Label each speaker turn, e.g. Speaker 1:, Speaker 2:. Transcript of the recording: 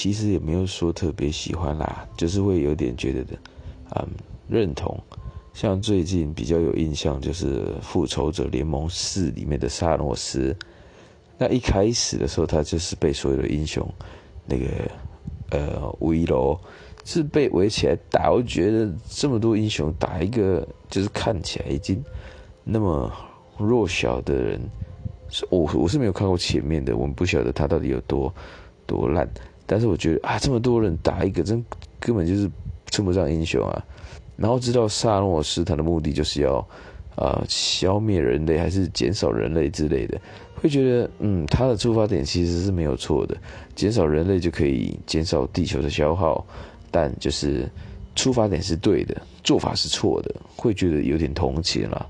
Speaker 1: 其实也没有说特别喜欢啦，就是会有点觉得的，嗯，认同。像最近比较有印象就是《复仇者联盟四》里面的萨诺斯，那一开始的时候他就是被所有的英雄那个呃围楼是被围起来打，我觉得这么多英雄打一个就是看起来已经那么弱小的人，我我是没有看过前面的，我们不晓得他到底有多多烂。但是我觉得啊，这么多人打一个，真根本就是称不上英雄啊。然后知道萨诺斯他的目的就是要，呃，消灭人类还是减少人类之类的，会觉得嗯，他的出发点其实是没有错的，减少人类就可以减少地球的消耗，但就是出发点是对的，做法是错的，会觉得有点同情了。